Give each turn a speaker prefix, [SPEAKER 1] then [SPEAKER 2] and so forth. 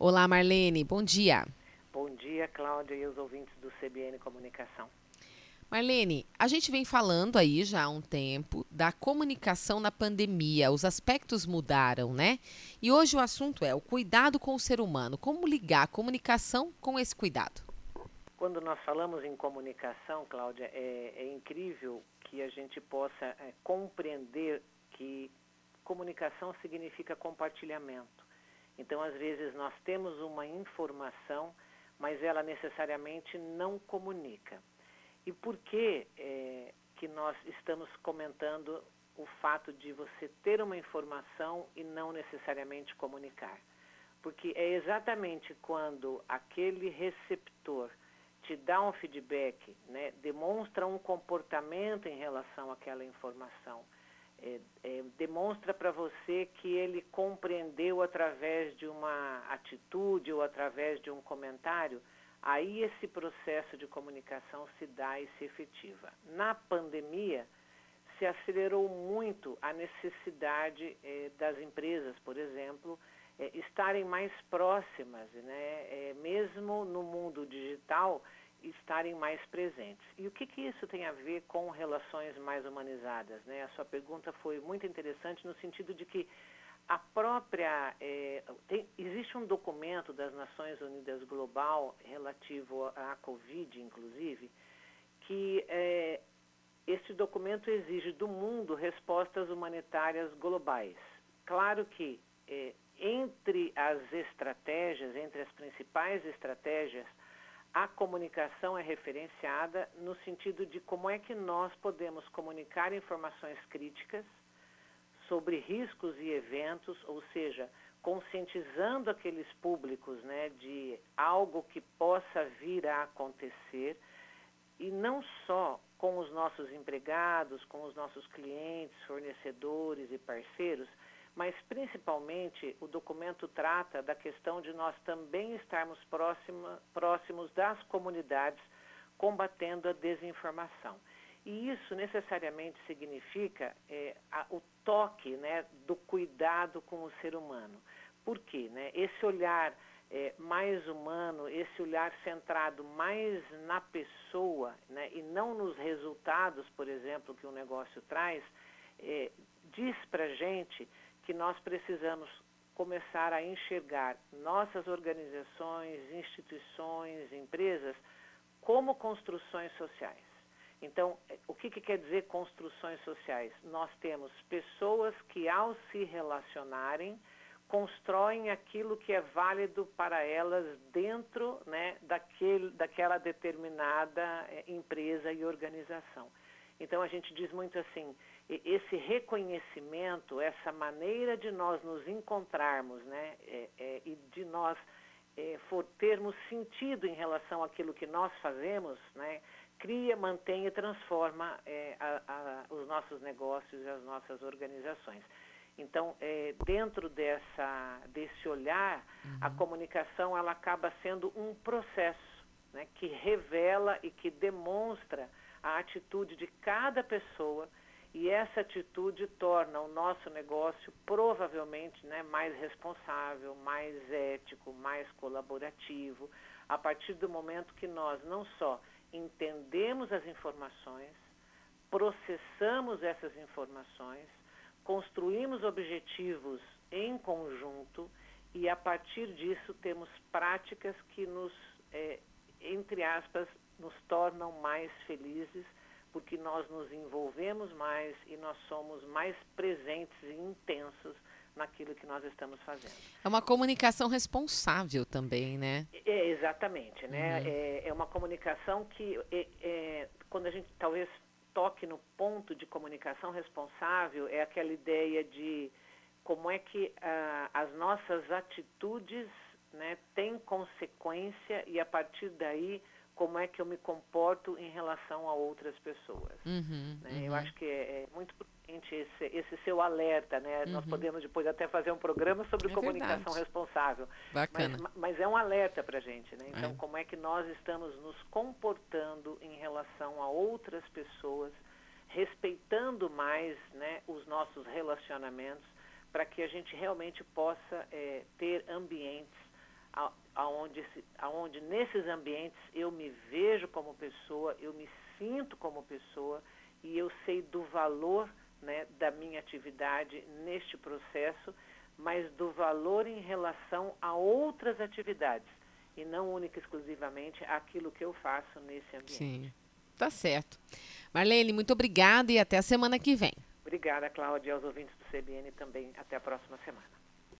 [SPEAKER 1] Olá, Marlene, bom dia.
[SPEAKER 2] Bom dia, Cláudia e os ouvintes do CBN Comunicação.
[SPEAKER 1] Marlene, a gente vem falando aí já há um tempo da comunicação na pandemia. Os aspectos mudaram, né? E hoje o assunto é o cuidado com o ser humano. Como ligar a comunicação com esse cuidado?
[SPEAKER 2] Quando nós falamos em comunicação, Cláudia, é, é incrível que a gente possa é, compreender que comunicação significa compartilhamento. Então, às vezes, nós temos uma informação, mas ela necessariamente não comunica. E por que é, que nós estamos comentando o fato de você ter uma informação e não necessariamente comunicar? Porque é exatamente quando aquele receptor te dá um feedback, né, demonstra um comportamento em relação àquela informação, é, é, demonstra para você que ele compreendeu através de uma atitude ou através de um comentário, aí esse processo de comunicação se dá e se efetiva. Na pandemia, se acelerou muito a necessidade eh, das empresas, por exemplo, eh, estarem mais próximas, né? Eh, mesmo no mundo digital, estarem mais presentes. E o que, que isso tem a ver com relações mais humanizadas? Né? A sua pergunta foi muito interessante no sentido de que a própria. É, tem, existe um documento das Nações Unidas Global relativo à Covid, inclusive, que é, esse documento exige do mundo respostas humanitárias globais. Claro que é, entre as estratégias, entre as principais estratégias, a comunicação é referenciada no sentido de como é que nós podemos comunicar informações críticas sobre riscos e eventos, ou seja, conscientizando aqueles públicos né, de algo que possa vir a acontecer, e não só com os nossos empregados, com os nossos clientes, fornecedores e parceiros, mas principalmente o documento trata da questão de nós também estarmos próxima, próximos das comunidades combatendo a desinformação. E isso necessariamente significa é, a, o toque né, do cuidado com o ser humano. Por quê? Né? Esse olhar é, mais humano, esse olhar centrado mais na pessoa né, e não nos resultados, por exemplo, que o negócio traz, é, diz para gente que nós precisamos começar a enxergar nossas organizações, instituições, empresas como construções sociais. Então, o que, que, quer dizer construções sociais? Nós temos pessoas que, ao se relacionarem, constroem aquilo que é válido para elas dentro né, daquele, daquela determinada eh, empresa e organização. Então, a gente diz muito assim: esse reconhecimento, essa maneira de nós nos encontrarmos né, é, é, e de nós é, for termos sentido em relação àquilo que nós fazemos, né, cria, mantém e transforma é, a, a, os nossos negócios e as nossas organizações. Então, é, dentro dessa, desse olhar, uhum. a comunicação ela acaba sendo um processo né, que revela e que demonstra a atitude de cada pessoa e essa atitude torna o nosso negócio provavelmente né, mais responsável, mais ético, mais colaborativo, a partir do momento que nós não só entendemos as informações, processamos essas informações, construímos objetivos em conjunto e, a partir disso, temos práticas que nos, é, entre aspas, nos tornam mais felizes, porque nós nos envolvemos mais e nós somos mais presentes e intensos naquilo que nós estamos fazendo.
[SPEAKER 1] É uma comunicação responsável também, né?
[SPEAKER 2] É, exatamente, né? Uhum. É, é, uma comunicação que, é, é, quando a gente talvez toque no ponto de comunicação responsável, é aquela ideia de como é que ah, as nossas atitudes né, têm consequência e a partir daí como é que eu me comporto em relação a outras pessoas. Uhum, né? uhum. Eu acho que é, é muito importante esse, esse, seu alerta, né? Uhum. Nós podemos depois até fazer um programa sobre é comunicação verdade. responsável.
[SPEAKER 1] Bacana.
[SPEAKER 2] Mas, mas, é um alerta para a gente, né? Então, é. como é que nós estamos nos comportando em relação a outras pessoas, respeitando mais né, os nossos relacionamentos, para que a gente realmente possa é, ter ambientes aonde, aonde nesses ambientes eu me vejo como pessoa, eu me sinto como pessoa e eu sei do valor né, da minha atividade neste processo, mas do valor em relação a outras atividades e não única e exclusivamente aquilo que eu faço nesse ambiente.
[SPEAKER 1] Sim, tá certo. Marlene, muito obrigada e até a semana que vem.
[SPEAKER 2] Obrigada, Cláudia, e aos ouvintes do CBN também. Até a próxima semana.